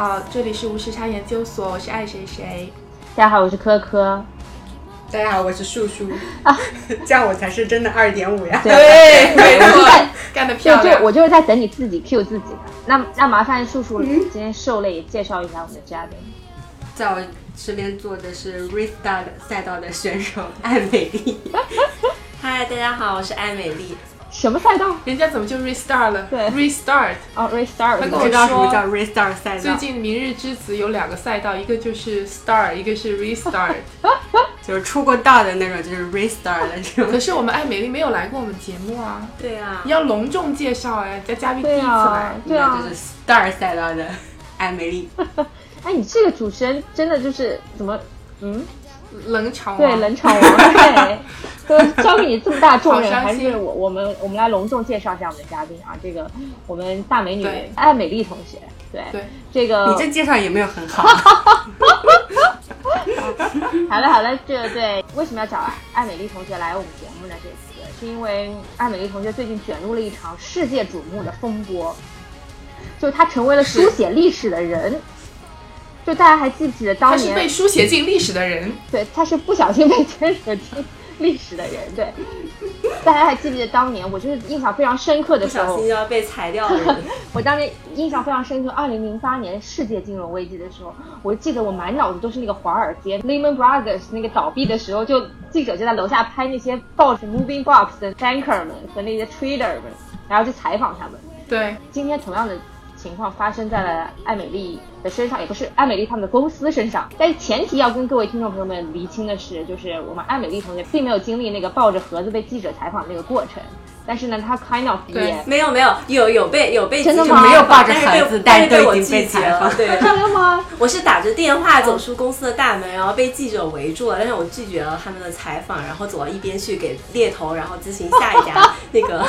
好，这里是无时差研究所，我是爱谁谁。大家好，我是科科。大家好，我是树树。啊 这样我才是真的二点五呀！对，没错，干得漂亮。就我就是在等你自己 Q 自己。那那麻烦树树今天受累介绍一下我们的嘉宾。在我身边坐的是 Restart 赛道的选手艾美丽。嗨，大家好，我是艾美丽。什么赛道？人家怎么就 restart 了？对，restart。哦，restart。他跟我说叫 restart 赛道。最近明日之子有两个赛道，一个就是 start，一个是 restart。就是出过道的那种，就是 restart 的这种。可是我们艾美丽没有来过我们节目啊。对啊。你要隆重介绍哎，在嘉宾第一次来，对啊，就是 start 赛道的艾美丽。哎，你这个主持人真的就是怎么，嗯？冷场王，对冷场王，对，都交给你这么大重任，还是我我们我们来隆重介绍一下我们的嘉宾啊，这个我们大美女艾美丽同学，对对，这个你这介绍也没有很好。好了好了，这对为什么要找艾美丽同学来我们节目呢？这次是因为艾美丽同学最近卷入了一场世界瞩目的风波，就她成为了书写历史的人。就大家还记不记得当年？他是被书写进历史的人。对，他是不小心被牵扯进历史的人。对，大家还记不记得当年？我就是印象非常深刻的时候，不小心就要被裁掉了。我当年印象非常深刻，二零零八年世界金融危机的时候，我记得我满脑子都是那个华尔街 Lehman Brothers 那个倒闭的时候，就记者就在楼下拍那些抱着 Moving Box 的 banker 们和那些 trader 们，然后去采访他们。对，今天同样的。情况发生在了艾美丽的身上，也不是艾美丽他们的公司身上。但是前提要跟各位听众朋友们厘清的是，就是我们艾美丽同学并没有经历那个抱着盒子被记者采访那个过程。但是呢，他 kind of 也没有没有有有被有被真的吗？没有抱着盒子，但是被我拒绝了。对，真的吗？我是打着电话走出公司的大门，然后被记者围住了，但是我拒绝了他们的采访，然后走到一边去给猎头，然后咨询下一家 那个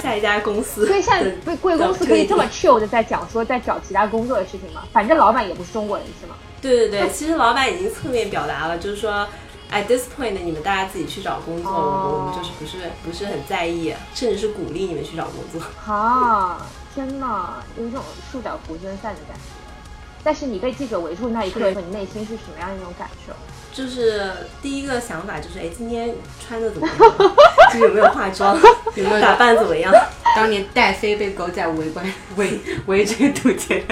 下一家公司。所以现在贵公司可以这么 chill 的在讲说在找其他工作的事情吗？反正老板也不是中国人，是吗？对对对，其实老板已经侧面表达了，就是说。At this point 你们大家自己去找工作，我们我们就是不是不是很在意，甚至是鼓励你们去找工作。啊，天哪，有一种树倒猢狲散的感觉。但是你被记者围住那一刻，你内心是什么样一种感受？就是第一个想法就是，哎，今天穿的怎么样？就是有没有化妆？有没有打扮怎么样？当年戴妃被狗仔围观围围这个堵截。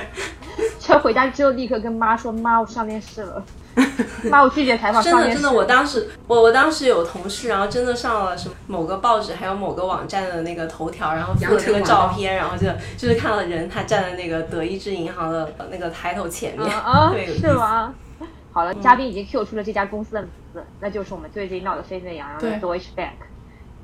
就回家之后立刻跟妈说：“妈，我上电视了。”妈，我拒绝采访。真的，真的，我当时，我我当时有同事，然后真的上了什么某个报纸，还有某个网站的那个头条，然后附了那个照片，然后就就是看到人他站在那个德意志银行的那个抬头前面，啊，是吗？好了，嘉宾已经 Q 出了这家公司的名字，那就是我们最近闹得沸沸扬扬的 Deutsche Bank，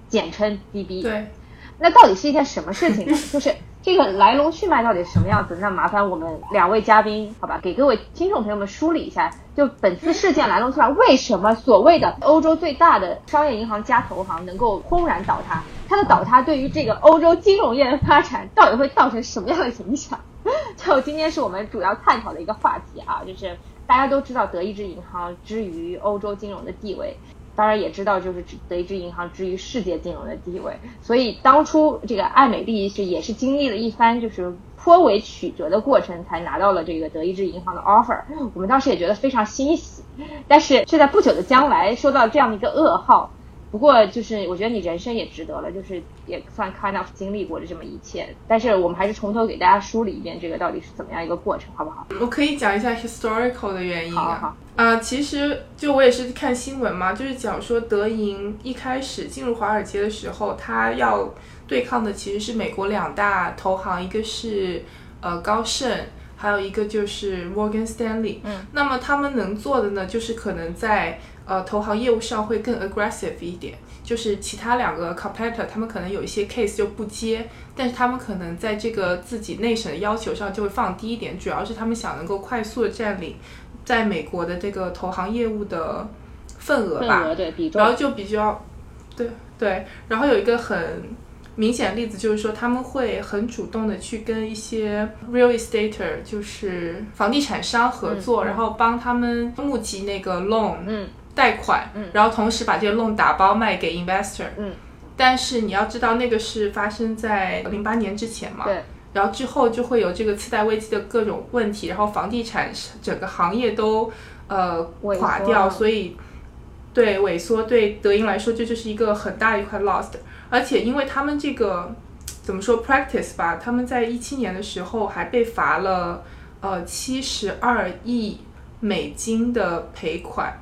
简称 DB。对，那到底是一件什么事情呢？就是。这个来龙去脉到底是什么样子？那麻烦我们两位嘉宾，好吧，给各位听众朋友们梳理一下，就本次事件来龙去脉，为什么所谓的欧洲最大的商业银行加投行能够轰然倒塌？它的倒塌对于这个欧洲金融业的发展到底会造成什么样的影响？就今天是我们主要探讨的一个话题啊，就是大家都知道德意志银行之于欧洲金融的地位。当然也知道，就是德意志银行之于世界金融的地位，所以当初这个艾美丽是也是经历了一番就是颇为曲折的过程，才拿到了这个德意志银行的 offer。我们当时也觉得非常欣喜，但是却在不久的将来收到这样的一个噩耗。不过，就是我觉得你人生也值得了，就是也算 kind of 经历过了这么一切。但是我们还是从头给大家梳理一遍，这个到底是怎么样一个过程，好不好？我可以讲一下 historical 的原因啊。好，啊，其实就我也是看新闻嘛，就是讲说德银一开始进入华尔街的时候，它要对抗的其实是美国两大投行，一个是呃高盛，还有一个就是 Morgan Stanley。嗯。那么他们能做的呢，就是可能在呃，投行业务上会更 aggressive 一点，就是其他两个 competitor，他们可能有一些 case 就不接，但是他们可能在这个自己内审的要求上就会放低一点，主要是他们想能够快速的占领在美国的这个投行业务的份额吧，额对比重，然后就比较，对对，然后有一个很明显的例子就是说，他们会很主动的去跟一些 real estate，就是房地产商合作，然后帮他们募集那个 loan，嗯。贷款，嗯。然后同时把这个 loan 打包卖给 investor，嗯，但是你要知道那个是发生在零八年之前嘛，对，然后之后就会有这个次贷危机的各种问题，然后房地产整个行业都呃垮掉，所以对萎缩对德银来说这就是一个很大一块 lost，而且因为他们这个怎么说 practice 吧，他们在一七年的时候还被罚了呃七十二亿美金的赔款，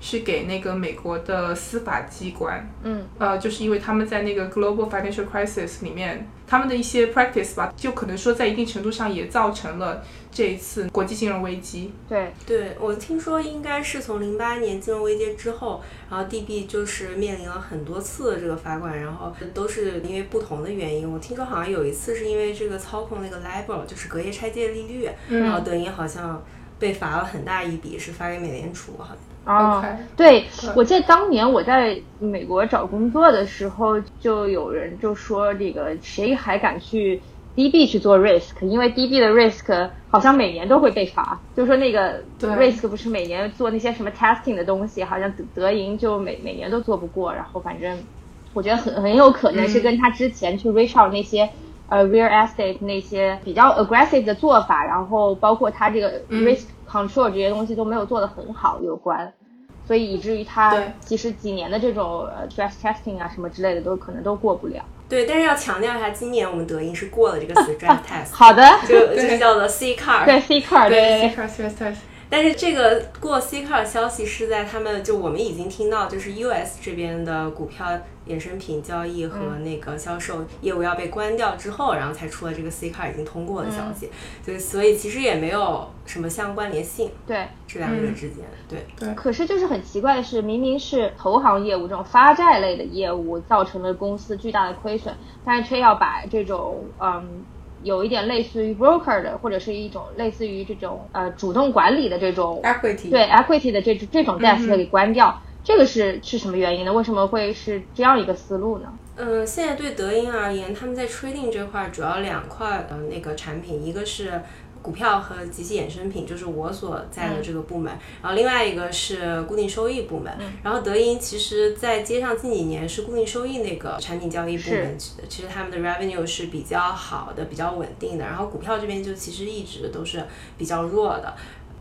是给那个美国的司法机关。嗯，呃，就是因为他们在那个 global financial crisis 里面，他们的一些 practice 吧，就可能说在一定程度上也造成了这一次国际金融危机。对，对我听说应该是从零八年金融危机之后，然后 DB 就是面临了很多次的这个罚款，然后都是因为不同的原因。我听说好像有一次是因为这个操控那个 LIBOR，就是隔夜拆借利率，然后德银好像被罚了很大一笔，是发给美联储，好像。哦对，我记得当年我在美国找工作的时候，就有人就说这个谁还敢去 DB 去做 risk，因为 DB 的 risk 好像每年都会被罚，就说那个 risk 不是每年做那些什么 testing 的东西，好像德德银就每每年都做不过，然后反正我觉得很很有可能是跟他之前去 reach out 那些。呃，real estate 那些比较 aggressive 的做法，然后包括它这个嗯。risk control 这些东西都没有做得很好有关，所以以至于它对。其实几年的这种呃 stress testing 啊什么之类的都可能都过不了。对，但是要强调一下，今年我们德英是过了这个 stress test，好的，这个这个叫做 C card。对 C card 对对。C c a r 但是这个过 C card 消息是在他们就我们已经听到，就是 US 这边的股票衍生品交易和那个销售业务要被关掉之后，然后才出了这个 C card 已经通过的消息，就所以其实也没有什么相关联性对。这两者之间，对对。可是就是很奇怪的是，明明是投行业务这种发债类的业务造成了公司巨大的亏损，但是却要把这种嗯有一点类似于 broker 的，或者是一种类似于这种呃主动管理的这种 equity 对 equity 的这这种 desk 嗯给关掉，这个是是什么原因呢？为什么会是这样一个思路呢？嗯，现在对德银而言，他们在 trading 这块儿主要两块的那个产品，一个是股票和及其衍生品，就是我所在的这个部门，然后另外一个是固定收益部门。然后德银其实在接上近几年是固定收益那个产品交易部门，其其实他们的 revenue 是比较好的、比较稳定的。然后股票这边就其实一直都是比较弱的。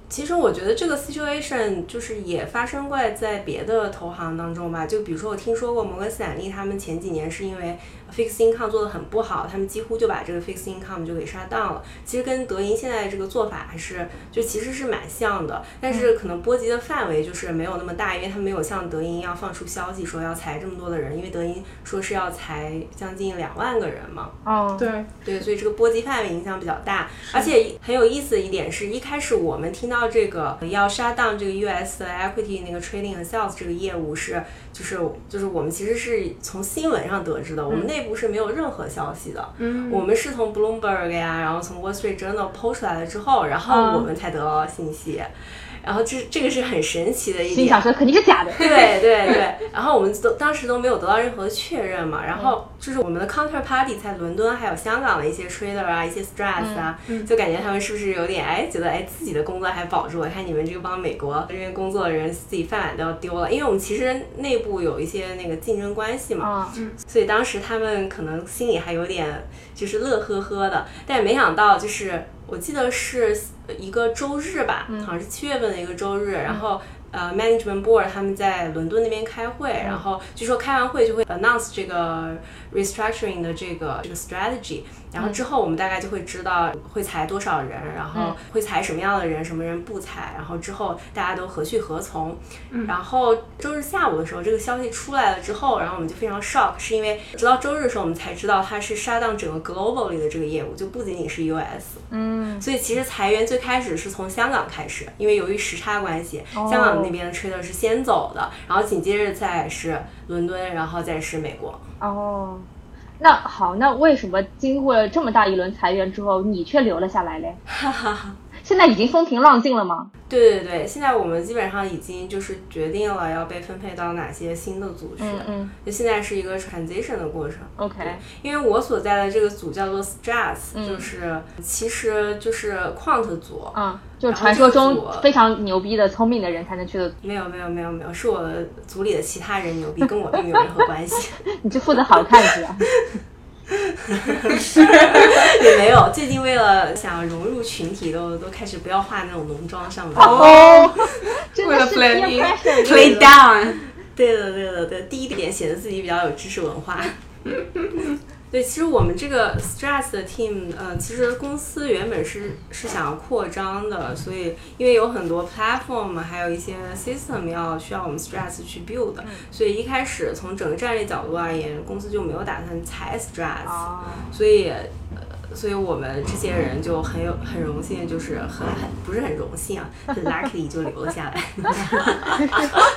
其实我觉得这个 situation 就是也发生过在别的投行当中吧，就比如说我听说过摩根斯坦利他们前几年是因为 fixed income 做的很不好，他们几乎就把这个 fixed income 就给杀掉了。其实跟德银现在这个做法还是就其实是蛮像的，但是可能波及的范围就是没有那么大，因为他没有像德银一样放出消息说要裁这么多的人，因为德银说是要裁将近两万个人嘛。哦，对，对，所以这个波及范围影响比较大，而且很有意思的一点是，一开始我们听到这个要杀档这个 US 的 equity 那个 trading and sales 这个业务是，就是就是我们其实是从新闻上得知的，我们内部是没有任何消息的，嗯。我们是从 Bloomberg 呀，然后从 Wall Street Journal 抛出来了之后，然后嗯我们才得到信息，然后这这个是很神奇的一点。心想。说肯定是假的。对对对，然后我们都当时都没有得到任何的确认嘛，然后就是我们的 counterparty 在伦敦还有香港的一些 trader 啊，一些 stress 啊，就感觉他们是不是有点哎，觉得哎自己的工作还保住了，看你们这个帮美国这边工作的人自己饭碗都要丢了，因为我们其实内部有一些那个竞争关系嘛，嗯，所以当时他们可能心里还有点就是乐呵呵的，但没想到就是我记得是一个周日吧，好像是七月份的一个周日，然后。呃，management board 他们在伦敦那边开会，然后据说开完会就会 announce 这个 restructuring 的这个这个 strategy，然后之后我们大概就会知道会裁多少人，然后会裁什么样的人，什么人不裁，然后之后大家都何去何从。然后周日下午的时候，这个消息出来了之后，然后我们就非常 shock，是因为直到周日的时候我们才知道它是杀到整个 globally 的这个业务，就不仅仅是 US。嗯，所以其实裁员最开始是从香港开始，因为由于时差关系，香港那边的 trader 是先走的，然后紧接着再是伦敦，然后再是美国。哦，那好，那为什么经过了这么大一轮裁员之后，你却留了下来嘞？哈哈哈。现在已经风平浪静了吗？对对对，现在我们基本上已经就是决定了要被分配到哪些新的组去，嗯嗯就现在是一个 transition 的过程。，OK，因为我所在的这个组叫做 Strats，、嗯就是其实就是 Quant 组。嗯，就是传说中非常牛逼的、聪明的人才能去的，没有没有没有没有，是我组里的其他人牛逼，跟我并没有任何关系。你就负责好看是吧？也没有。最近为了想融入群体，都都开始不要化那种浓妆上班。哦，真 为了的是 blend peer in pressure。play down，对的，对的，对，第一点显得自己比较有知识文化。对，其实我们这个 Stress 的 team，呃，其实公司原本是是想要扩张的，所以因为有很多 platform，还有一些 system 要需要我们 Stress 去 build 的，所以一开始从整个战略角度而言，公司就没有打算裁 Stress，、哦，所以，呃，所以我们这些人就很有很荣幸，就是很很不是很荣幸啊，很 lucky 就留了下来，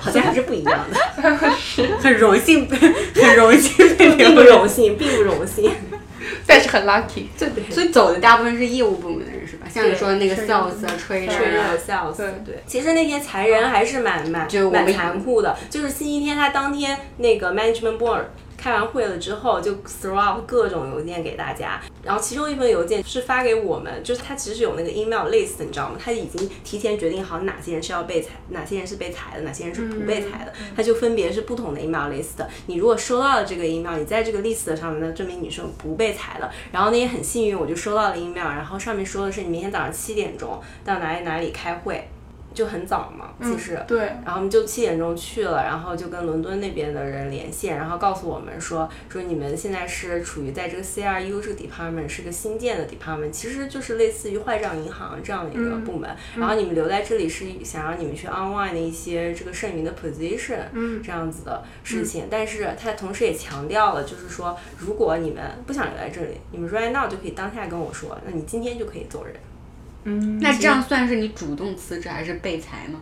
好像还是不一样的，很荣幸，很荣幸被并不荣幸，并不荣幸。但是很 lucky。对对，所以走的大部分是业务部门的人是吧？像你说的那个 sales 啊、确 trader 啊 sales，对对。其实那天裁人还是蛮蛮蛮残酷的，就是星期天他当天那个 management board 开完会了之后，就 throw out 各种邮件给大家，然后其中一份邮件是发给我们，就是他其实是有那个 email list，你知道吗？他已经提前决定好哪些人是要被裁，哪些人是被裁的，哪些人是不被裁的，他就分别是不同的 email list。你如果收到了这个 email，你在这个 list 上面呢，证明你是不被裁的。然后那也很幸运，我就收到了 email，然后上面说的是你明天早上七点钟到哪里哪里开会，就很早嘛，其实。对，然后我们就七点钟去了，然后就跟伦敦那边的人连线，然后告诉我们说说你们现在是处于在这个 CRU 这个 department 是个新建的 department，其实就是类似于坏账银行这样的一个部门。然后你们留在这里是想让你们去 online 的一些这个剩余的 position，嗯这样子的事情。但是他同时也强调了，就是说如果你们不想留在这里，你们 right now 就可以当下跟我说，那你今天就可以走人。嗯，那这样算是你主动辞职还是被裁呢？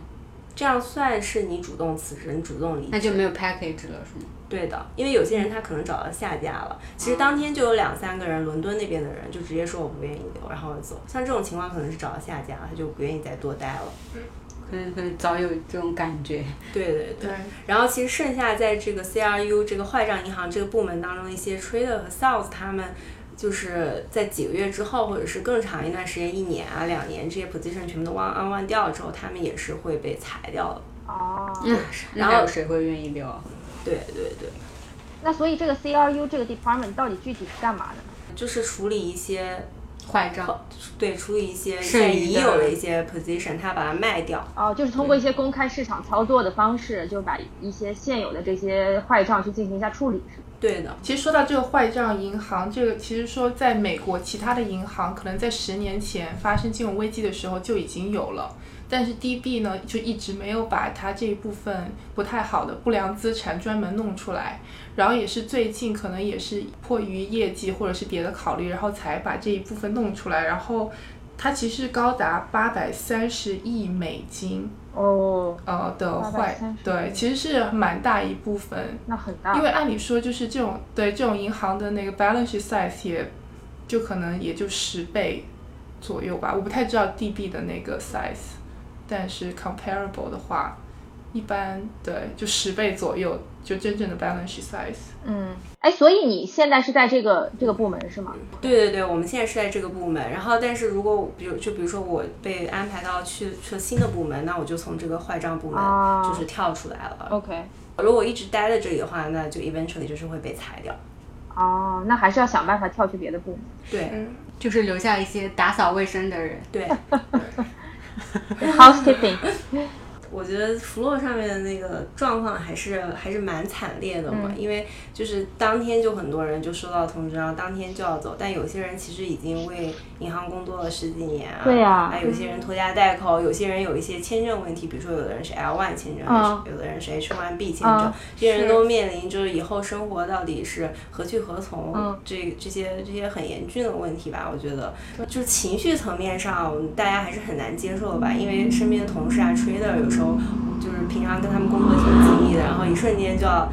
这样算是你主动辞职，你主动离职。那就没有 package 了是吗？对的，因为有些人他可能找到下家了，其实当天就有两三个人，伦敦那边的人就直接说我不愿意留，然后走。像这种情况可能是找到下家，他就不愿意再多待了。可能可能早有这种感觉。对对对。对，然后其实剩下在这个 CRU 这个坏账银行这个部门当中的一些 trader 和 sales，他们就是在几个月之后，或者是更长一段时间，一年啊、两年，这些 position 全部都 one on one 掉了之后，他们也是会被裁掉的。哦，嗯，那还有谁会愿意留啊？对对对。那所以这个 CRU 这个 department 到底具体是干嘛的呢？就是处理一些坏账。对，处理一些剩现在已有的一些 position，他把它卖掉。哦，就是通过一些公开市场操作的方式，就把一些现有的这些坏账去进行一下处理，是吧？对的，其实说到这个坏账银行，这个其实说在美国其他的银行可能在十年前发生金融危机的时候就已经有了，但是 DB 呢就一直没有把它这一部分不太好的不良资产专门弄出来，然后也是最近可能也是迫于业绩或者是别的考虑，然后才把这一部分弄出来，然后它其实高达八百三十亿美金。哦，呃的坏对，其实是蛮大一部分，那很大。因为按理说，就是这种对这种银行的那个 balance size 也就可能也就十倍左右吧，我不太知道 DB 的那个 size，但是 comparable 的话，一般对就十倍左右，就真正的 balance sheet size。嗯，哎，所以你现在是在这个这个部门是吗？对对对，我们现在是在这个部门，然后但是如果比如就比如说我被安排到去去了新的部门，那我就从这个坏账部门哦就是跳出来了。OK，如果一直待在这里的话，那就 eventually 就是会被裁掉。哦，那还是要想办法跳去别的部门。对嗯，就是留下一些打扫卫生的人。对，Housekeeping，我觉得福洛上面的那个状况还是还是蛮惨烈的嘛，嗯。因为就是当天就很多人就收到通知，然后当天就要走，但有些人其实已经为银行工作了十几年啊，对呀还有些人拖家带口，有些人有一些签证问题，比如说有的人是 L one 签证，嗯。有的人是 H one B 签证，嗯这些人都面临就是以后生活到底是何去何从，嗯。这这些这些很严峻的问题吧，我觉得。就是情绪层面上大家还是很难接受的吧，因为身边的同事啊 trader 有时候就是平常跟他们工作挺紧密的，然后一瞬间就要。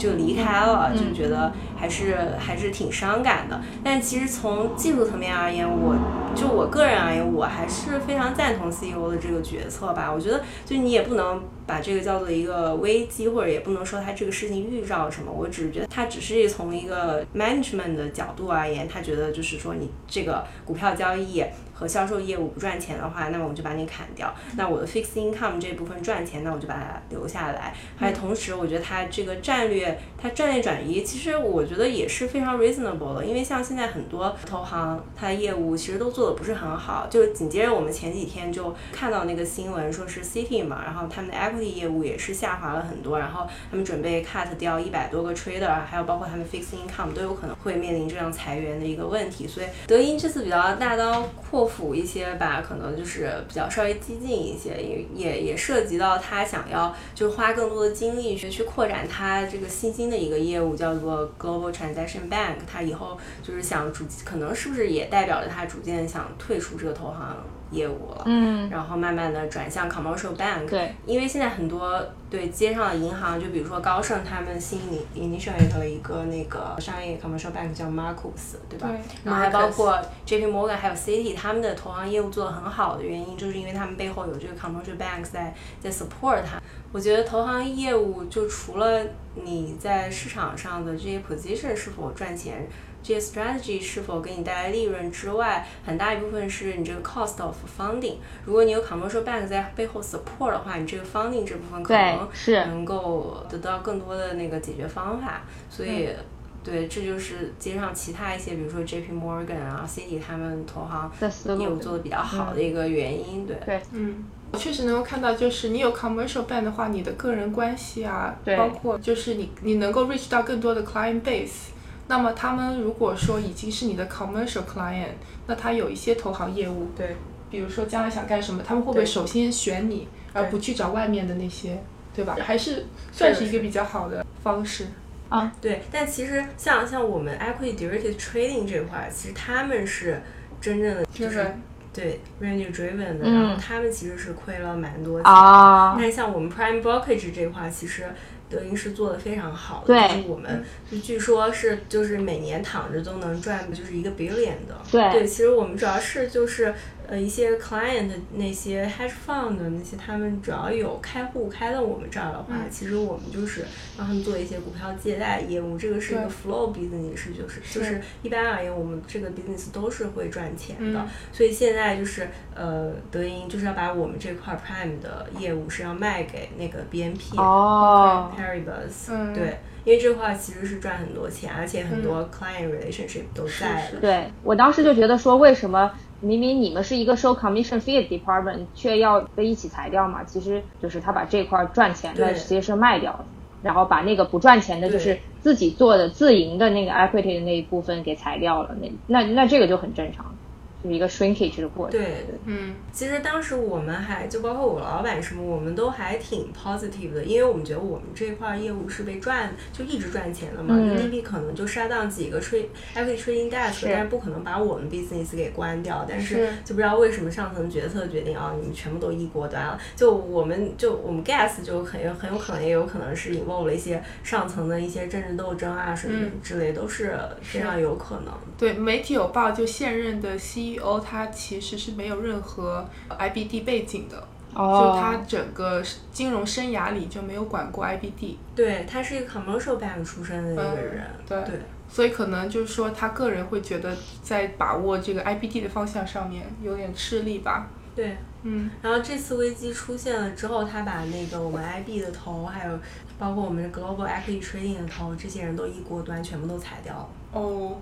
就离开了，就觉得还是还是挺伤感的。但其实从技术层面而言，我就我个人而言，我还是非常赞同 CEO 的这个决策吧。我觉得，就你也不能把这个叫做一个危机，或者也不能说它这个事情预兆什么。我只是觉得它只是从一个 management 的角度而言，他觉得就是说你这个股票交易。和销售业务不赚钱的话，那么我就把你砍掉。那我的 fixed income 这部分赚钱，那我就把它留下来。还同时，我觉得它这个战略，它战略转移，其实我觉得也是非常 reasonable 的。因为像现在很多投行，它的业务其实都做的不是很好。就紧接着我们前几天就看到那个新闻，说是 City 嘛，然后他们的 equity 业务也是下滑了很多，然后他们准备 cut 掉一百多个 trader，还有包括他们 fixed income 都有可能会面临这样裁员的一个问题。所以德银这次比较大刀阔。斧一些吧，可能就是比较稍微激进一些，也也也涉及到他想要就花更多的精力去去扩展他这个新兴的一个业务，叫做 Global Transaction Bank。他以后就是想逐，可能是不是也代表着他逐渐想退出这个投行？业务了，嗯，然后慢慢的转向 commercial bank，对，因为现在很多对街上的银行，就比如说高盛他们新 initiate 了一个那个商业 commercial bank 叫 Marcus，对吧？对，然后还包括 JP Morgan 还有 City 他们的投行业务做的很好的原因，就是因为他们背后有这个 commercial bank 在在 support 它。我觉得投行业务就除了你在市场上的这些 position 是否赚钱。这些 strategy 是否给你带来利润之外，很大一部分是你这个 cost of funding。如果你有 commercial bank 在背后 support 的话，你这个 funding 这部分可能是能够得到更多的那个解决方法。所以，对，这就是街上其他一些，比如说 JP Morgan 啊、Citi 他们投行业务做的比较好的一个原因。对，对，嗯，我确实能够看到，就是你有 commercial bank 的话，你的个人关系啊，包括就是你你能够 reach 到更多的 client base。那么他们如果说已经是你的 commercial client，那他有一些投行业务，对，比如说将来想干什么，他们会不会首先选你，而不去找外面的那些，对吧？还是算是一个比较好的方式啊。对，但其实像像我们 equity derivative trading 这块，其实他们是真正的就是对 revenue driven 的，然后他们其实是亏了蛮多钱。啊。但是像我们 prime brokerage 这块，其实。德云是做的非常好的，就是我们就据说是就是每年躺着都能赚就是一个 billion 的，对，其实我们主要是就是。呃，一些 client 那些 hedge fund 的那些，他们只要有开户开到我们这儿的话，其实我们就是让他们做一些股票借贷业务，这个是一个 flow business，就是就是一般而言，我们这个 business 都是会赚钱的。所以现在就是呃，德银就是要把我们这块 prime 的业务是要卖给那个 BNP 哦。Paribas，对，因为这块其实是赚很多钱，而且很多 client relationship 都在。对我当时就觉得说，为什么？明明你们是一个收 commission fee 的 department，却要被一起裁掉嘛？其实就是他把这块赚钱的直接是卖掉了，然后把那个不赚钱的，就是自己做的自营的那个 equity 的那一部分给裁掉了。那那那这个就很正常。是一个 shrinkage 的过程。对对，嗯，其实当时我们还就包括我老板什么，我们都还挺 positive 的，因为我们觉得我们这块业务是被赚，就一直赚钱的嘛。嗯。利可能就杀到几个 trade equity trading desk，但是不可能把我们 business 给关掉。但是就不知道为什么上层决策决定啊，你们全部都一锅端了。就我们就我们 guess 就很有很有可能也有可能是 involve 了一些上层的一些政治斗争啊什么之类，都是非常有可能。对，媒体有报，就现任的 C。CEO 他其实是没有任何 IBD 背景的，就他整个金融生涯里就没有管过 IBD。对他是一个 commercial bank 出身的一个人，对，所以可能就是说他个人会觉得在把握这个 IBD 的方向上面有点吃力吧。对，嗯。然后这次危机出现了之后，他把那个我们 IB 的头，还有包括我们 Global Equity Trading 的头，这些人都一锅端，全部都裁掉了。哦。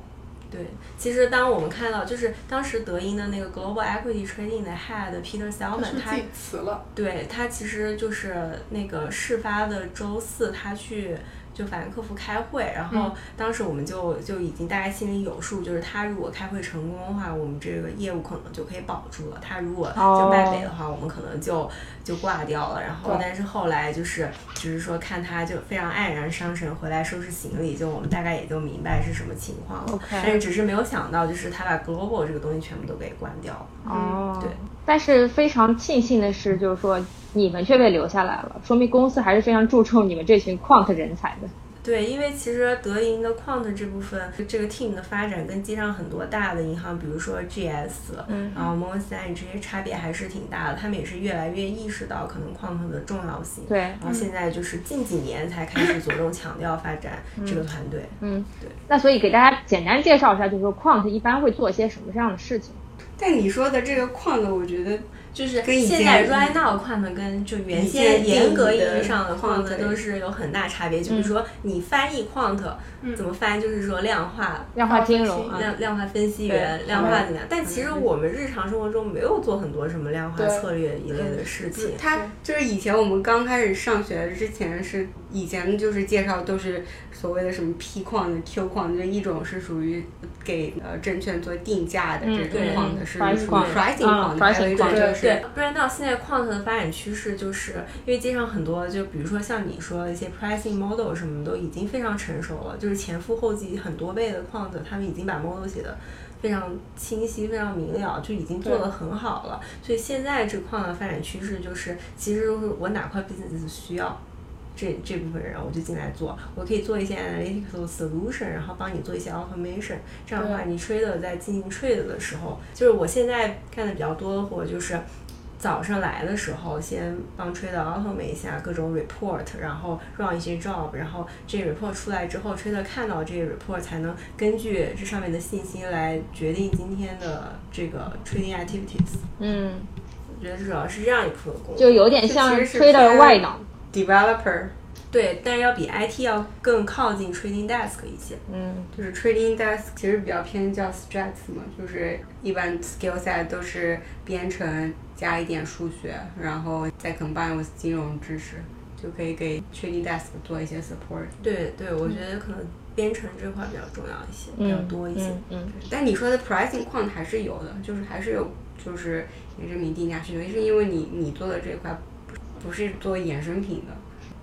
对，其实当我们看到，就是当时德银的那个 Global Equity Trading 的 Head Peter Selman，他辞了。对他其实就是那个事发的周四，他去。就法兰克福开会，然后当时我们就就已经大概心里有数，就是他如果开会成功的话，我们这个业务可能就可以保住了；他如果就败北的话，我们可能就就挂掉了。然后，但是后来就是就是说看他就非常黯然伤神回来收拾行李，就我们大概也就明白是什么情况了。但是只是没有想到，就是他把 Global 这个东西全部都给关掉了。哦，对。但是非常庆幸的是，就是说。你们却被留下来了，说明公司还是非常注重你们这群 quant 人才的。对，因为其实德银的 Quant 这部分这个 team 的发展跟街上很多大的银行，比如说 GS，嗯然后 Morgan Stanley 这些差别还是挺大的。他们也是越来越意识到可能 Quant 的重要性。对然后现在就是近几年才开始着重强调发展这个团队。嗯，对。那所以给大家简单介绍一下，就是说 Quant 一般会做些什么这样的事情？但你说的这个框的，我觉得就是跟现在 right now 框的跟就原先严格意义上的框的 quant 都是有很大差别。就比如说你翻译 quant 怎么翻，就是说量化量化金融啊，量量化分析员、量化怎么样？但其实我们日常生活中没有做很多什么量化策略一类的事情。它就是以前我们刚开始上学之前是以前就是介绍都是所谓的什么 P 矿的 Q 矿，就一种是属于给呃证券做定价的这嗯种对矿的，是 pricing 啊矿的，还有一种就是对，不然到现在 quant 的发展趋势，就是因为街上很多，就比如说像你说的一些 pricing model 什么都已经非常成熟了，就是前赴后继很多倍的 quant，他们已经把 model 写的非常清晰、非常明了，就已经做得很好了。所以现在这 quant 的发展趋势就是，其实就是我哪块 business 需要。这这部分人我就进来做，我可以做一些 analytical solution，然后帮你做一些 automation。这样的话，你 trader 在进行 trade 的时候，就是我现在干的比较多的活就是。早上来的时候，先帮 trader automate 一下各种 report，然后 run 一些 job，然后这 report 出来之后，trader 看到这 report 才能根据这上面的信息来决定今天的这个 trading activities。嗯，我觉得主要是这样一部分工作。就有点像 trader 外脑。developer，对，但是要比 IT 要更靠近 trading desk 一些。嗯，就是 trading desk 其实比较偏叫 s t r e t s 嘛，就是一般 skill set 都是编程加一点数学，然后再 combine with 金融知识，就可以给 trading desk 做一些 support。对对，我觉得可能编程这块比较重要一些，比较多一些。嗯嗯但你说的 pricing 矿还是有的，就是还是有，就是也是明定价需求，是因为你你做的这块不不是做衍生品的，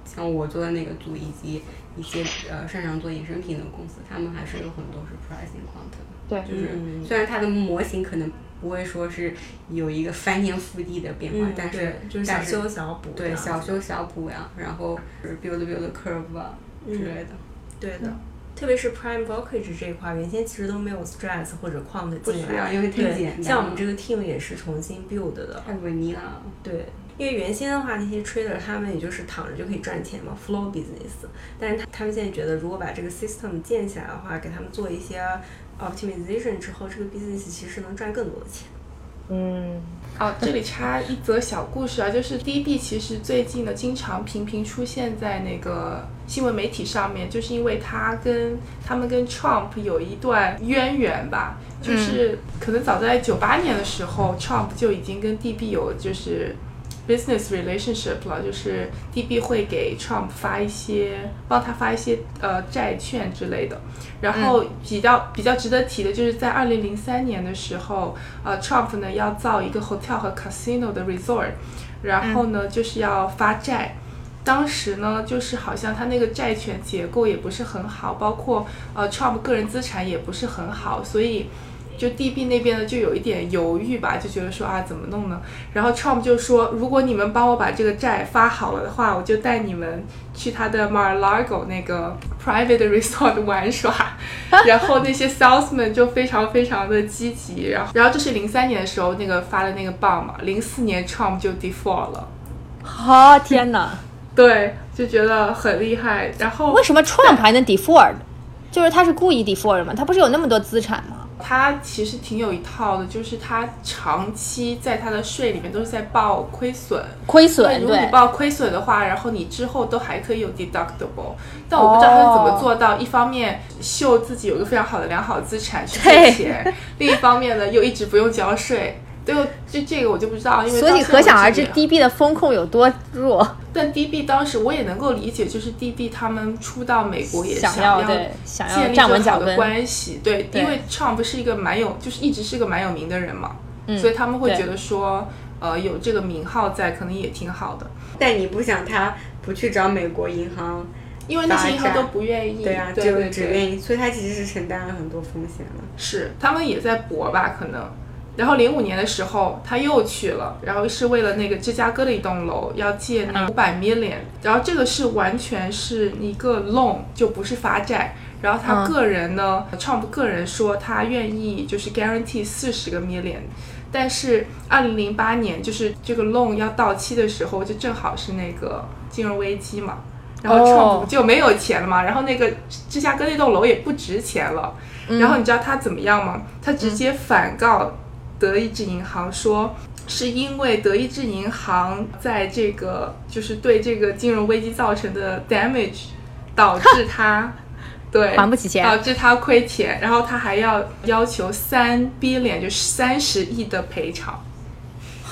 像我做的那个组以及一些呃擅长做衍生品的公司，他们还是有很多是 pricing quant 的。对就是嗯虽然它的模型可能不会说是有一个翻天覆地的变化，嗯，但是就是小修小补对。小修小补呀，然后是 build build curve 啊之类的。对的。特别是 prime brokerage 这一块，原先其实都没有 stress 或者 quant 进来，不需要因为太对简单像我们这个 team 也是重新 build 的，太 vanilla 了。对，因为原先的话，那些 trader 他们也就是躺着就可以赚钱嘛，flow business。但是他他们现在觉得，如果把这个 system 建起来的话，给他们做一些 optimization 之后，这个 business 其实能赚更多的钱。嗯，哦，这里插一则小故事啊，就是 DB 其实最近呢经常频频出现在那个新闻媒体上面，就是因为他跟他们跟 Trump 有一段渊源吧，就是可能早在九八年的时候、t r u m p 就已经跟 DB 有就是 business relationship 了，就是 DB 会给 Trump 发一些，帮他发一些呃债券之类的。然后比较比较值得提的就是在二零零三年的时候，呃，Trump 呢要造一个 hotel 和 casino 的 resort，然后呢就是要发债。当时呢，就是好像他那个债权结构也不是很好，包括呃 Trump 个人资产也不是很好，所以就 DB 那边呢就有一点犹豫吧，就觉得说啊怎么弄呢？然后 Trump 就说，如果你们帮我把这个债发好了的话，我就带你们去他的 Mar-a-Lago 那个 private resort 玩耍。然后那些 salesman 就非常非常的积极，然后然后这是零三年的时候那个发的那个棒嘛，零四年 Trump 就 default 了，好天哪！对，就觉得很厉害。然后为什么 Trump 还能 default？就是他是故意 default 吗？他不是有那么多资产吗？他其实挺有一套的，就是他长期在他的税里面都是在报亏损。亏损，如果你报亏损的话，然后你之后都还可以有 deductible，但我不知道他是怎么做到，一方面秀自己有一个非常好的良好资产去对借钱，另一方面呢又一直不用交税。对，就这个我就不知道，因为所以可想而知，DB 的风控有多弱。但 DB 当时我也能够理解，就是 DB 他们出到美国也想要要对想要建立站稳更好的关系，对，因为 Trump 是一个蛮有，就是一直是个蛮有名的人嘛，嗯所以他们会觉得说，呃，有这个名号在，可能也挺好的，但你不想他不去找美国银行，因为那些银行都不愿意，对啊，对就只愿意，所以他其实是承担了很多风险的。是他们也在搏吧，可能。然后零五年的时候他又去了，然后是为了那个芝加哥的一栋楼要借那五百 million，然后这个是完全是一个 loan，就不是发债。然后他嗯。个人呢、t r u m p 个人说他愿意就是 guarantee 四十个 million，但是二零零八年就是这个 loan 要到期的时候，就正好是那个金融危机嘛，然后哦。Trump 就没有钱了嘛，然后那个芝加哥那栋楼也不值钱了，然后你知道他怎么样吗？他直接反告德意志银行说。是因为德意志银行在这个就是对这个金融危机造成的 damage，导致他 对还不起钱导致他亏钱，然后他还要要求三 billion 就是三十亿的赔偿。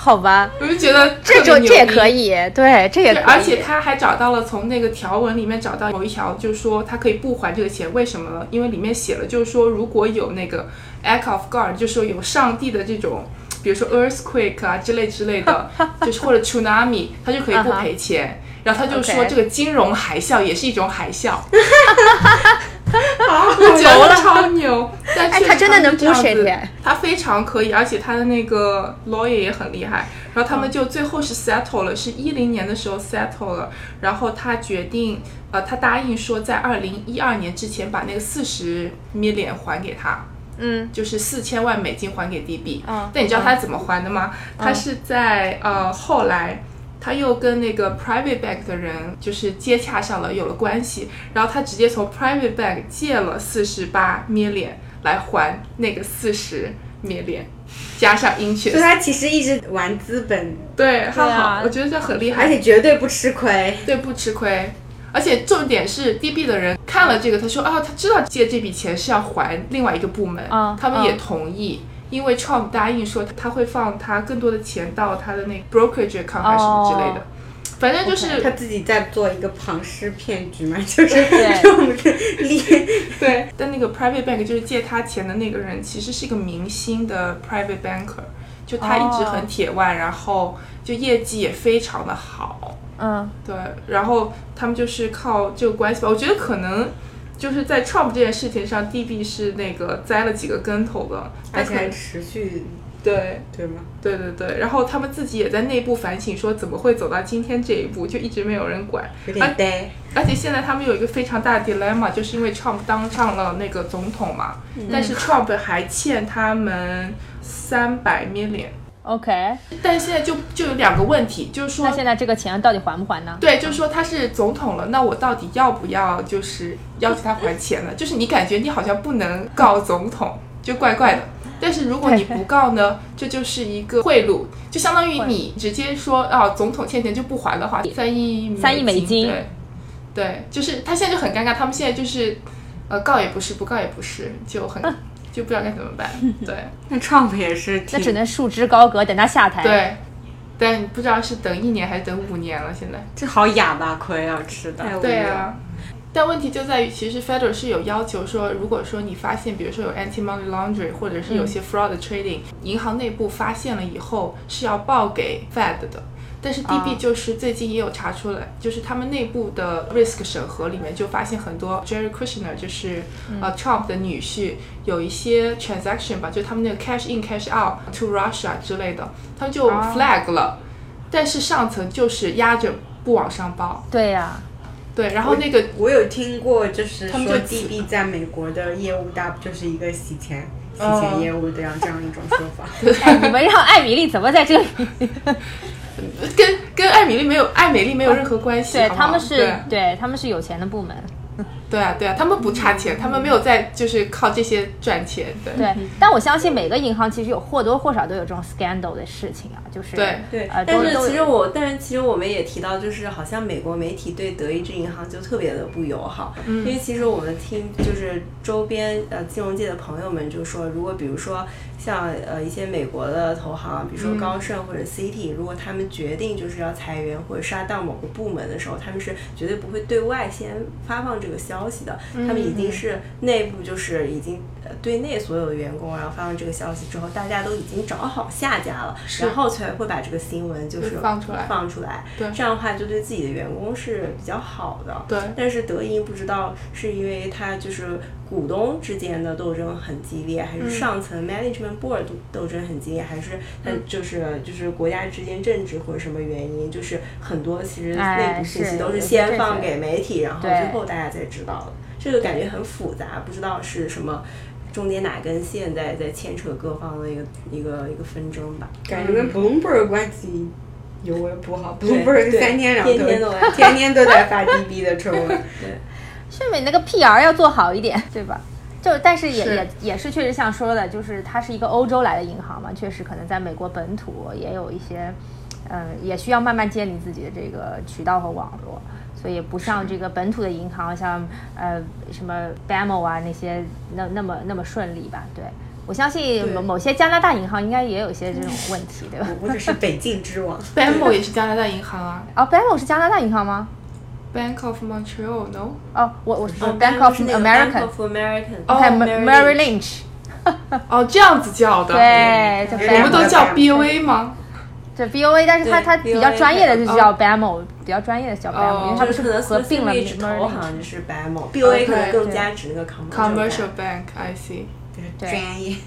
好吧，我就觉得这特别牛种这也可以，对，这也可对，以。而且他还找到了从那个条文里面找到某一条，就是说他可以不还这个钱，为什么呢？因为里面写了，就是说如果有那个 act of God，就是说有上帝的这种，比如说 earthquake 啊之类之类的，就是或者 tsunami，他就可以不赔钱。然后他就说这个金融海啸也是一种海啸，我觉得超牛。但哎他真的能是这样 bullshit 子耶他非常可以，而且他的那个 lawyer 也很厉害。然后他们就最后是 settle 了，是一零年的时候 settle 了。然后他决定，呃，他答应说在二零一二年之前把那个四十 million 还给他。嗯，就是四千万美金还给 DB。嗯但你知道他怎么还的吗？他是在呃后来。他又跟那个 private bank 的人就是接洽上了，有了关系，然后他直接从 private bank 借了四十八 million 来还那个四十 million，加上所以。他其实一直玩资本，对，他好，啊我觉得这很厉害，而且绝对不吃亏。对不吃亏。而且重点是 DB 的人看了这个，他说啊，他知道借这笔钱是要还另外一个部门，嗯他们也嗯同意，因为 Trump 答应说他会放他更多的钱到他的那个 brokerage account 还是什么之类的，哦反正就是他自己在做一个庞氏骗局嘛，就是对。这种利对，但那个 private bank 就是借他钱的那个人，其实是一个明星的 private banker，就他一直很铁腕，然后就业绩也非常的好。嗯，对，然后他们就是靠这个关系吧。我觉得可能就是在 Trump 这件事情上，DB 是那个栽了几个跟头的，而且还持续，对对吗？对对对，然后他们自己也在内部反省，说怎么会走到今天这一步，就一直没有人管。有点呆。而且现在他们有一个非常大的 dilemma，就是因为 Trump 当上了那个总统嘛，但是 Trump 还欠他们三百 million，OK，但现在就就有两个问题，就是说那现在这个钱到底还不还呢？对，就是说他是总统了，那我到底要不要就是要求他还钱呢？就是你感觉你好像不能告总统，就怪怪的。但是如果你不告呢，这就是一个贿赂，就相当于你直接说啊，总统欠钱就不还的话，三亿三亿美金对，对，就是他现在就很尴尬，他们现在就是呃告也不是，不告也不是，就很 就不知道该怎么办。对那 Trump 也是挺，那只能束之高阁，等他下台。，对，但不知道是等一年还是等五年了，现在。这好哑巴亏啊吃的。对啊，但问题就在于，其实 Federal 是有要求说，如果说你发现，比如说有 anti money laundering 或者是有些 fraud trading，、银行内部发现了以后是要报给 Fed 的。但是 DB 就是最近也有查出来，就是他们内部的 risk 审核里面就发现很多 Jerry Kushner 就是、呃 Trump 的女婿有一些 transaction 吧，就他们那个 cash in cash out to Russia 之类的，他们就 flag 了，但是上层就是压着不往上报。对呀、对，然后那个我有听过，就是说他们就 DB 在美国的业务大就是一个洗钱、洗哦钱业务这样这样一种说法。哎，你们让艾米丽怎么在这里？跟跟艾米丽没有艾美丽没有任何关系，对好好他们是对。对他们是有钱的部门。对啊对啊，他们不差钱，他们没有在就是靠这些赚钱，对。对，但我相信每个银行其实有或多或少都有这种 scandal 的事情啊，就是对对，呃，但是其实我，但是其实我们也提到，就是好像美国媒体对德意志银行就特别的不友好，因为其实我们听就是周边呃金融界的朋友们就说，如果比如说像呃一些美国的投行，比如说高盛或者 Cit，、如果他们决定就是要裁员或者杀掉某个部门的时候，他们是绝对不会对外先发放这个消消息的，他们已经是内部就是已经呃对内所有的员工，然后发放这个消息之后，大家都已经找好下家了，然后才会把这个新闻就是放出来放出来。对这样的话就对自己的员工是比较好的。对但是德银不知道是因为他就是股东之间的斗争很激烈，还是上层 management board 斗斗争很激烈，还是它就是就是国家之间政治或者什么原因，就是很多其实哎内部信息都是先放给媒体，然后最后大家才知道的。这个感觉很复杂，不知道是什么。中间哪根线在在牵扯各方的一个一个一个纷争吧？感觉跟 Bloomberg 关系尤为不好。对 Bloomberg 对三天两头天天都在天天都在发 DB 的 丑闻。讯美那个 PR 要做好一点，对吧？就但是也是也也是确实像说的，就是它是一个欧洲来的银行嘛，确实可能在美国本土也有一些，嗯，也需要慢慢建立自己的这个渠道和网络，所以不像这个本土的银行，像呃什么 BAMO 啊那些那那么那么顺利吧？对我相信某某些加拿大银行应该也有一些这种问题，对吧？或者是北境之王。BMO 也是加拿大银行啊哦，BAMO 是加拿大银行吗？，Bank of Montreal，no？哦，我我是哦 Bank of 是那个 American，Bank of American，哦看 Merrill Merrill Lynch 哦，这样子叫的。对，我们都叫 BOA 吗？对 BOA，但是它对它比较专业的就叫 BAMO，比较专业的叫 BAMO，因为它不是合并了投像就是 BAMO，BOA 可能更加指那个 Commercial Bank，I see。对专业。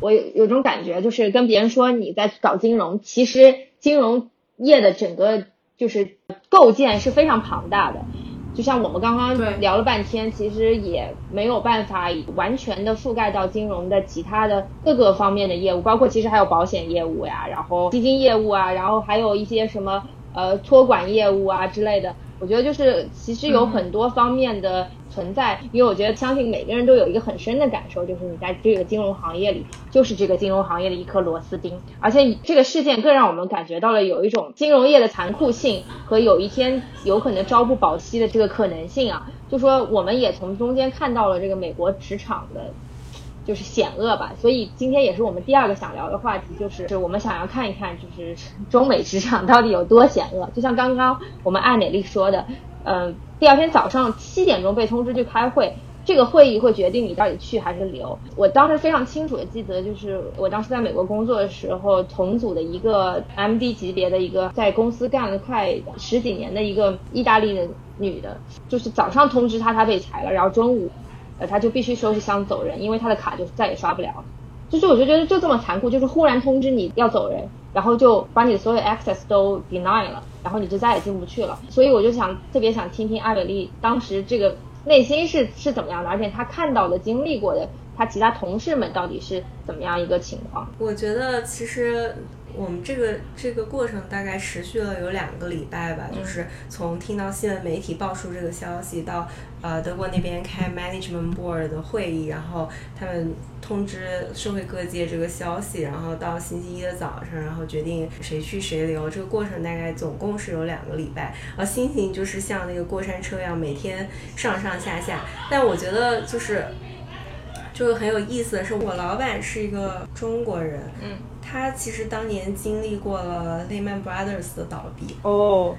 我有有种感觉，就是跟别人说你在搞金融，其实金融业的整个就是构建是非常庞大的。就像我们刚刚聊了半天，其实也没有办法完全的覆盖到金融的其他的各个方面的业务，包括其实还有保险业务呀，然后基金业务啊，然后还有一些什么呃托管业务啊之类的。我觉得就是其实有很多方面的存在，因为我觉得相信每个人都有一个很深的感受，就是你在这个金融行业里，就是这个金融行业的一颗螺丝钉。而且这个事件更让我们感觉到了有一种金融业的残酷性和有一天有可能朝不保夕的这个可能性啊。就说我们也从中间看到了这个美国职场的就是险恶吧。所以今天也是我们第二个想聊的话题，就是我们想要看一看，就是 中美职场到底有多险恶。就像刚刚我们艾美丽说的，嗯、第二天早上七点钟被通知去开会。这个会议会决定你到底去还是留。我当时非常清楚的记得，就是我当时在美国工作的时候，同组的一个 MD 级别的一个在公司干了快十几年的一个意大利的女的，就是早上通知她她被裁了，然后中午呃，他就必须收拾箱子走人，因为他的卡就再也刷不了。就是我就觉得就这么残酷，就是忽然通知你要走人，然后就把你的所有 access 都 deny 了，然后你就再也进不去了。所以我就想特别想听听艾伟丽当时这个内心是是怎么样的，而且他看到的、经历过的，他其他同事们到底是怎么样一个情况？我觉得其实我们这个这个过程大概持续了有两个礼拜吧，就是从听到新闻媒体爆出这个消息，到呃德国那边开 management board 的会议，然后他们通知社会各界这个消息，然后到星期一的早上，然后决定谁去谁留，这个过程大概总共是有两个礼拜，然后心情就是像那个过山车一样，每天上上下下，但我觉得就是。就是很有意思的是，我老板是一个中国人，嗯，他其实当年经历过了 Lehman Brothers 的倒闭，哦，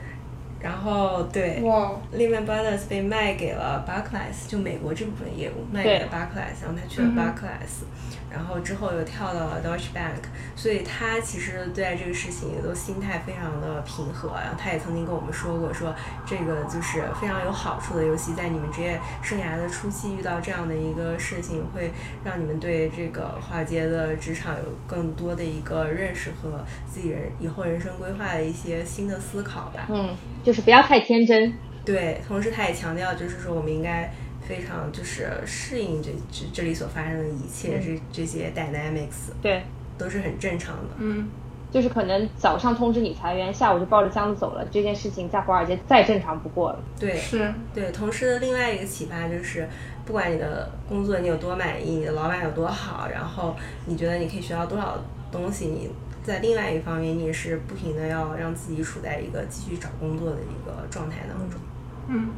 然后对哇，Lehman Brothers 被卖给了 Barclays，就美国这部分业务卖给了 Barclays，然后他去了 Barclays，、然后之后又跳到了 Deutsche Bank，所以他其实对待这个事情也都心态非常的平和，然后他也曾经跟我们说过，说这个就是非常有好处的，尤其在你们职业生涯的初期遇到这样的一个事情，会让你们对这个华尔街的职场有更多的一个认识和自己人以后人生规划的一些新的思考吧。嗯，就是不要太天真。对，同时他也强调，就是说我们应该非常就是适应这这这里所发生的一切，这这些 dynamics 对，都是很正常的。嗯，就是可能早上通知你裁员，下午就抱着箱子走了，这件事情在华尔街再正常不过了。对，是，对，同时的另外一个启发就是，不管你的工作你有多满意，你的老板有多好，然后你觉得你可以学到多少东西，你在另外一方面，你也是不停的要让自己处在一个继续找工作的一个状态当中。嗯，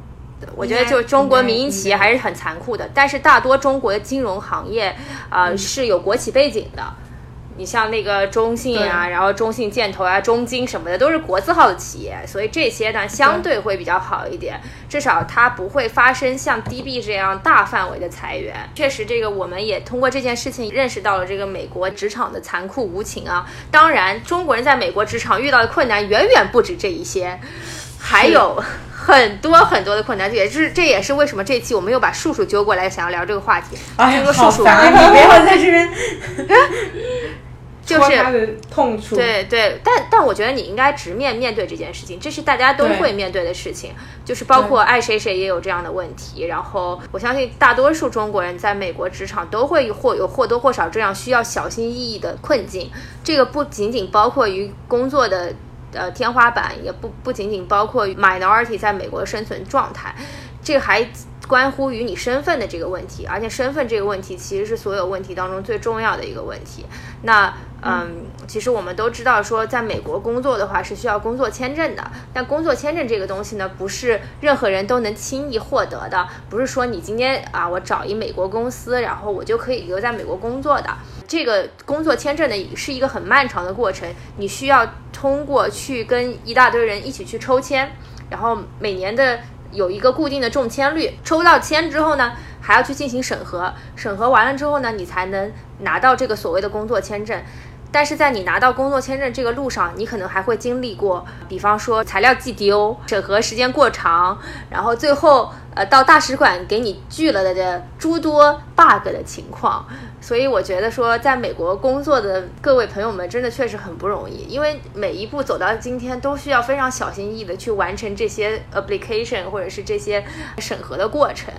我觉得就中国民营企业还是很残酷的，但是大多中国的金融行业啊、呃是有国企背景的，你像那个中信啊，然后中信建投啊、中金什么的，都是国字号的企业，所以这些呢相对会比较好一点，至少它不会发生像 DB 这样大范围的裁员。确实，这个我们也通过这件事情认识到了这个美国职场的残酷无情啊。当然，中国人在美国职场遇到的困难远远不止这一些，还有 很多很多的困难。这也是这也是为什么这期我们又把树树揪过来，想要聊这个话题。哎呀，这个树树！你不要在这边。就是。对对，但但我觉得你应该直面面对这件事情，这是大家都会面对的事情，就是包括爱谁谁也有这样的问题。然后我相信大多数中国人在美国职场都会或有或多或少这样需要小心翼翼的困境。这个不仅仅包括于工作的呃天花板，也不不仅仅包括于 minority 在美国的生存状态，这还。关乎于你身份的这个问题，而且身份这个问题其实是所有问题当中最重要的一个问题。那嗯，其实我们都知道，说在美国工作的话是需要工作签证的，但工作签证这个东西呢，不是任何人都能轻易获得的，不是说你今天啊，我找一美国公司，然后我就可以留在美国工作的。这个工作签证呢，是一个很漫长的过程，你需要通过去跟一大堆人一起去抽签，然后每年的。有一个固定的中签率，抽到签之后呢，还要去进行审核，审核完了之后呢，你才能拿到这个所谓的工作签证。但是在你拿到工作签证这个路上，你可能还会经历过，比方说材料寄丢、审核时间过长，然后最后呃到大使馆给你拒了的诸多 bug 的情况。所以我觉得说，在美国工作的各位朋友们真的确实很不容易，因为每一步走到今天都需要非常小心翼翼的去完成这些 application 或者是这些审核的过程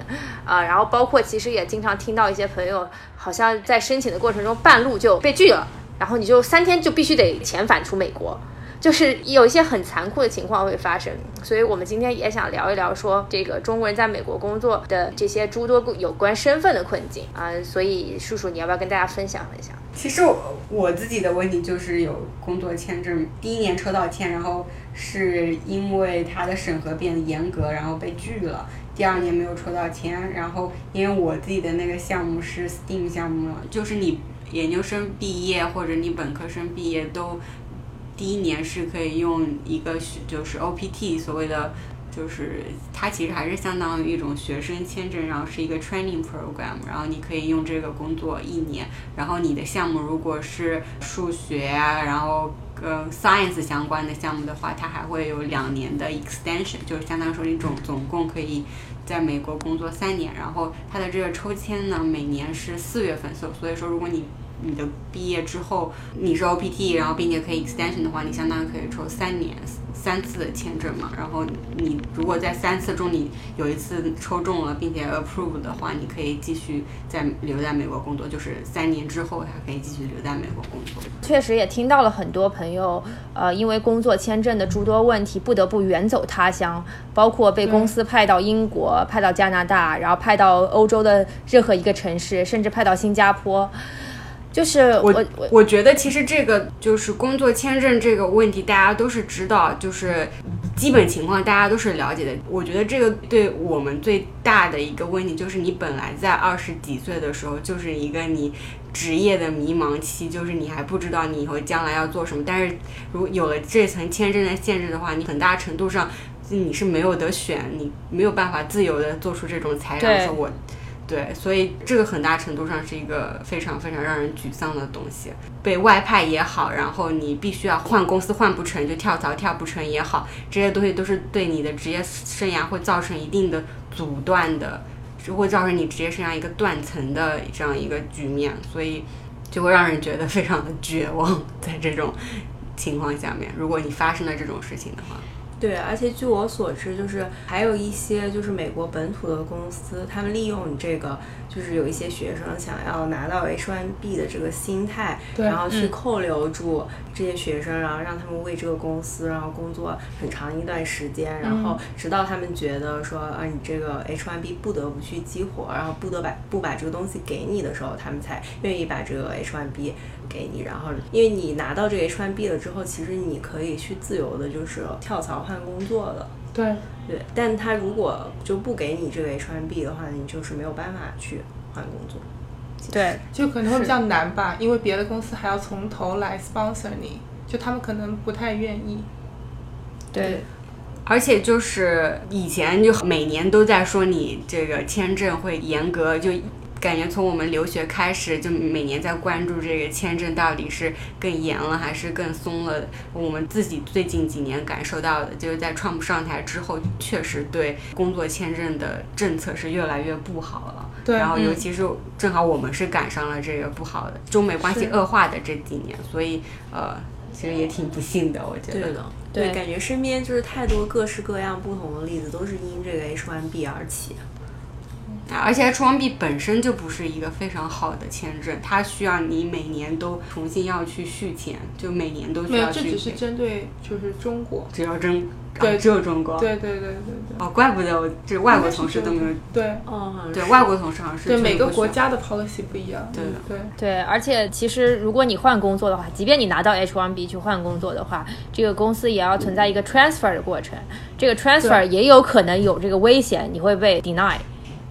啊，然后包括其实也经常听到一些朋友好像在申请的过程中半路就被拒了。然后你就三天就必须得遣返出美国，就是有一些很残酷的情况会发生。所以我们今天也想聊一聊，说这个中国人在美国工作的这些诸多有关身份的困境啊。所以叔叔，你要不要跟大家分享分享？其实我自己的问题就是有工作签证，第一年抽到签，然后是因为它的审核变得严格，然后被拒了。第二年没有抽到签，然后因为我自己的那个项目是 STEAM 项目，就是你。研究生毕业或者你本科生毕业都，第一年是可以用一个就是 OPT 所谓的，就是它其实还是相当于一种学生签证，然后是一个 training program，然后你可以用这个工作一年，然后你的项目如果是数学啊，然后跟 science 相关的项目的话，它还会有两年的 extension，就是相当于说你总总共可以。在美国工作三年，然后他的这个抽签呢，每年是四月份，所所以说，如果你你的毕业之后你是 OPT，然后并且可以 extension 的话，你相当于可以抽三年三次的签证嘛。然后你如果在三次中你有一次抽中了并且 approve 的话，你可以继续在留在美国工作，就是三年之后还可以继续留在美国工作。确实也听到了很多朋友，呃，因为工作签证的诸多问题，不得不远走他乡，包括被公司派到英国、派到加拿大，然后派到欧洲的任何一个城市，甚至派到新加坡。就是我我我觉得其实这个就是工作签证这个问题，大家都是知道，就是基本情况大家都是了解的。我觉得这个对我们最大的一个问题，就是你本来在二十几岁的时候，就是一个你职业的迷茫期，就是你还不知道你以后将来要做什么。但是如果有了这层签证的限制的话，你很大程度上你是没有得选，你没有办法自由的做出这种裁量，说我。对，所以这个很大程度上是一个非常非常让人沮丧的东西。被外派也好，然后你必须要换公司换不成就跳槽跳不成也好，这些东西都是对你的职业生涯会造成一定的阻断的，就会造成你职业生涯一个断层的这样一个局面，所以就会让人觉得非常的绝望。在这种情况下面，如果你发生了这种事情的话。对，而且据我所知，就是还有一些就是美国本土的公司，他们利用你这个，就是有一些学生想要拿到 H1B 的这个心态，然后去扣留住这些学生，然后让他们为这个公司然后工作很长一段时间，然后直到他们觉得说啊，你这个 H1B 不得不去激活，然后不得把不把这个东西给你的时候，他们才愿意把这个 H1B 给你。然后因为你拿到这个 H1B 了之后，其实你可以去自由的，就是跳槽换工作的。对对，但他如果就不给你这个 H1B 的话，你就是没有办法去换工作。对，就可能会比较难吧，因为别的公司还要从头来 sponsor 你，就他们可能不太愿意。对，而且就是以前就每年都在说你这个签证会严格，就感觉从我们留学开始，就每年在关注这个签证到底是更严了还是更松了。我们自己最近几年感受到的，就是在川普上台之后，确实对工作签证的政策是越来越不好了。对然后尤其是正好我们是赶上了这个不好的中美关系恶化的这几年，所以呃，其实也挺不幸的，我觉得。对的，对感觉身边就是太多各式各样不同的例子，都是因这个 H1B 而起。而且 H1B 本身就不是一个非常好的签证，它需要你每年都重新要去续签，就每年都需没有，要续这只是。针对就是中国。只要中，对啊只有中国。对对对对对哦，怪不得我这外国同事都没有。对嗯，对外国同事好像是对，每个国家的 policy 不一样。对对对，而且其实如果你换工作的话，即便你拿到 H1B 去换工作的话，这个公司也要存在一个 transfer 的过程，这个 transfer 也有可能有这个危险，你会被 deny。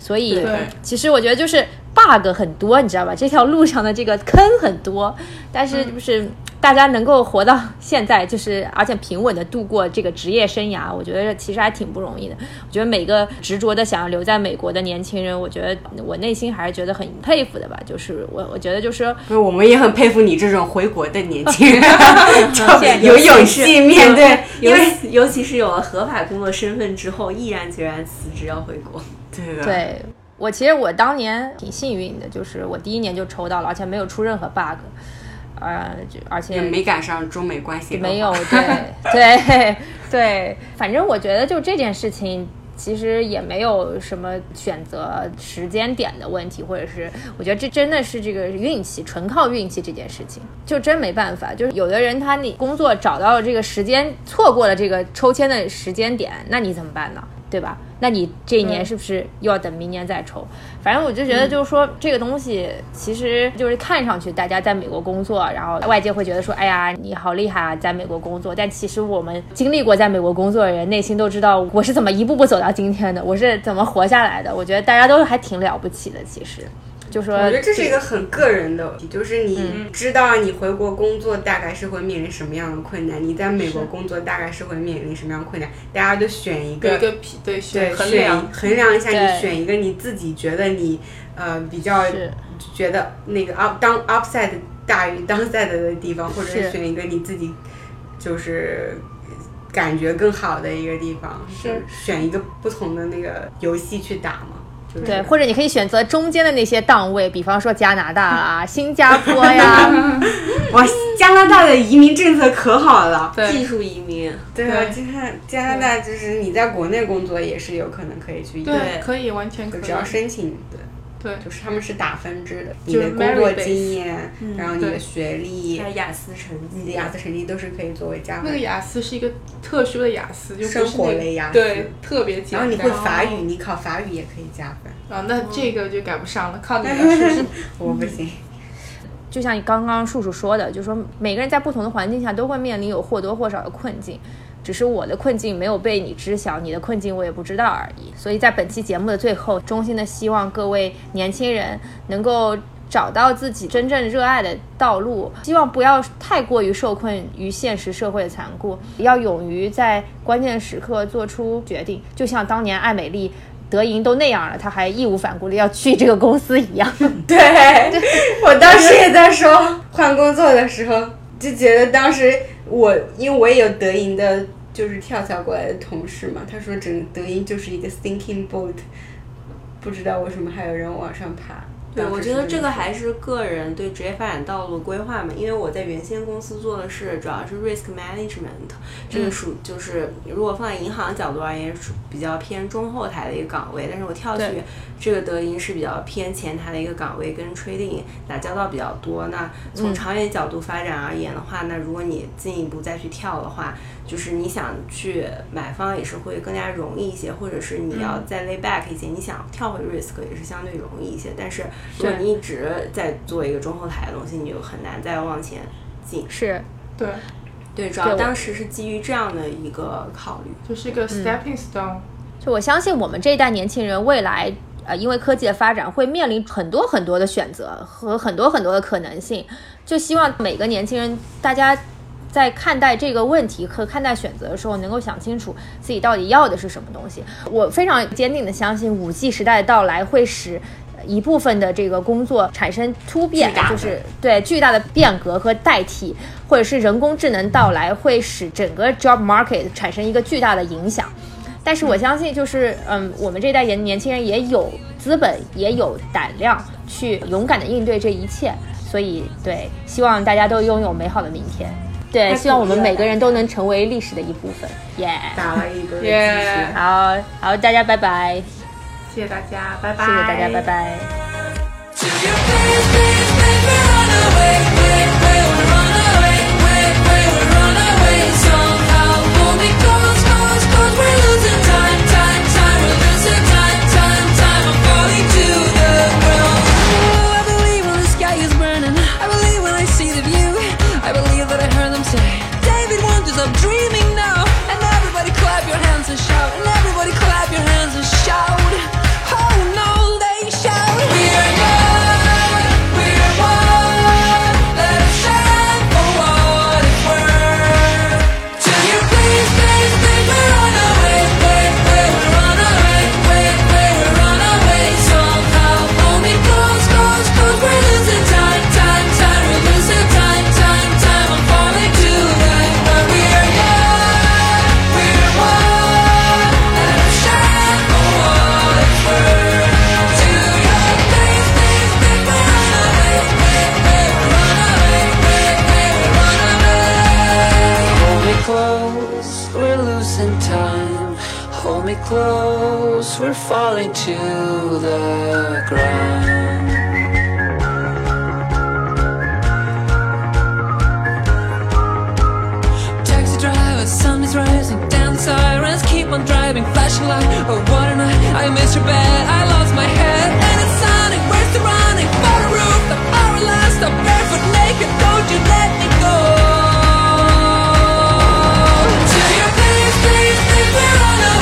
所以其实我觉得就是 bug 很多，你知道吧？这条路上的这个坑很多，但是就是大家能够活到现在，就是而且平稳的度过这个职业生涯，我觉得其实还挺不容易的。我觉得每个执着的想要留在美国的年轻人，我觉得我内心还是觉得很佩服的吧。就是我我觉得就是说不是，我们也很佩服你这种回国的年轻人，有勇气面对，因为尤其是有了合法工作身份之后，毅然决然辞职要回国。对的，对我其实我当年挺幸运的，就是我第一年就抽到了，而且没有出任何 bug，呃，就而且也没赶上中美关系没有，对 对对，反正我觉得就这件事情。其实也没有什么选择时间点的问题，或者是我觉得这真的是这个运气，纯靠运气这件事情，就真没办法。就是有的人他你工作找到了这个时间，错过了这个抽签的时间点，那你怎么办呢？对吧？那你这一年是不是又要等明年再抽？反正我就觉得，就是说、这个东西，其实就是看上去大家在美国工作，然后外界会觉得说，哎呀，你好厉害啊，在美国工作。但其实我们经历过在美国工作的人，内心都知道我是怎么一步步走到今天的，我是怎么活下来的。我觉得大家都还挺了不起的，其实。就说，我觉得这是一个很个人的问题，就是你知道你回国工作大概是会面临什么样的困难，你在美国工作大概是会面临什么样的困难，大家就选一个一个匹对对选衡选量，衡量一下，你选一个你自己觉得你呃比较觉得那个 up 当 upside 大于 downside 的地方，或者是是。选一个你自己就是感觉更好的一个地方，是。选一个不同的那个游戏去打嘛。就是、对，或者你可以选择中间的那些档位，比方说加拿大啊、新加坡呀，哇，加拿大的移民政策可好了。对技术移民，对啊，对加拿加拿大就是你在国内工作也是有可能可以去移民，对，可以完全可以，只要申请对。对就是他们是打分制的，你的工作经验，然后你的学历还，有雅思成绩，你的雅思成绩都是可以作为加分。那个雅思是一个特殊的雅思，就不是生活那类雅思对，特别简单。然后你会法语，你考法语也可以加分。啊，那这个就赶不上了，靠你了，叔叔。我不行，就像你刚刚树树说的，就是说每个人在不同的环境下都会面临有或多或少的困境，只是我的困境没有被你知晓，你的困境我也不知道而已。所以在本期节目的最后，衷心的希望各位年轻人能够。找到自己真正热爱的道路，希望不要太过于受困于现实社会的残酷，要勇于在关键时刻做出决定。就像当年艾美丽德银都那样了，她还义无反顾的要去这个公司一样。对 我当时也在说换工作的时候，就觉得当时我因为我也有德银的，就是跳槽过来的同事嘛，他说整德银就是一个 thinking boat，不知道为什么还有人往上爬。对，我觉得这个还是个人对职业发展道路的规划嘛，因为我在原先公司做的是主要是 risk management，这个属就是如果放在银行角度而言，属比较偏中后台的一个岗位，但是我跳去这个德银是比较偏前台的一个岗位，跟 trading 打交道比较多。那从嗯。长远角度发展而言的话，那如果你进一步再去跳的话，就是你想去买方也是会更加容易一些，或者是你要再 lay back 一些，你想跳回 risk 也是相对容易一些。但是如果你一直在做一个中后台的东西，你就很难再往前进。是，对，对，主要当时是基于这样的一个考虑。就是一个 stepping stone。就我相信我们这一代年轻人未来呃，因为科技的发展会面临很多很多的选择和很多很多的可能性，就希望每个年轻人大家。在看待这个问题和看待选择的时候，能够想清楚自己到底要的是什么东西。我非常坚定的相信，五 G 时代的到来会使一部分的这个工作产生突变，就是对巨大的变革和代替，或者是人工智能到来会使整个 job market 产生一个巨大的影响。但是我相信，就是嗯，我们这代年年轻人也有资本，也有胆量去勇敢的应对这一切。所以，对，希望大家都拥有美好的明天。对，希望我们每个人都能成为历史的一部分。耶，打了一个耶，好好，大家拜拜，谢谢大家，拜拜，谢谢大家，拜拜。going to the ground. Taxi driver, sun is rising, down sirens keep on driving, flashing light. Oh, what a night! I missed your bed, I lost my head, and it's sonic. Where's the running? For the roof, I'm last I'm barefoot, naked. Don't you let me go. To your place, please, please, we're on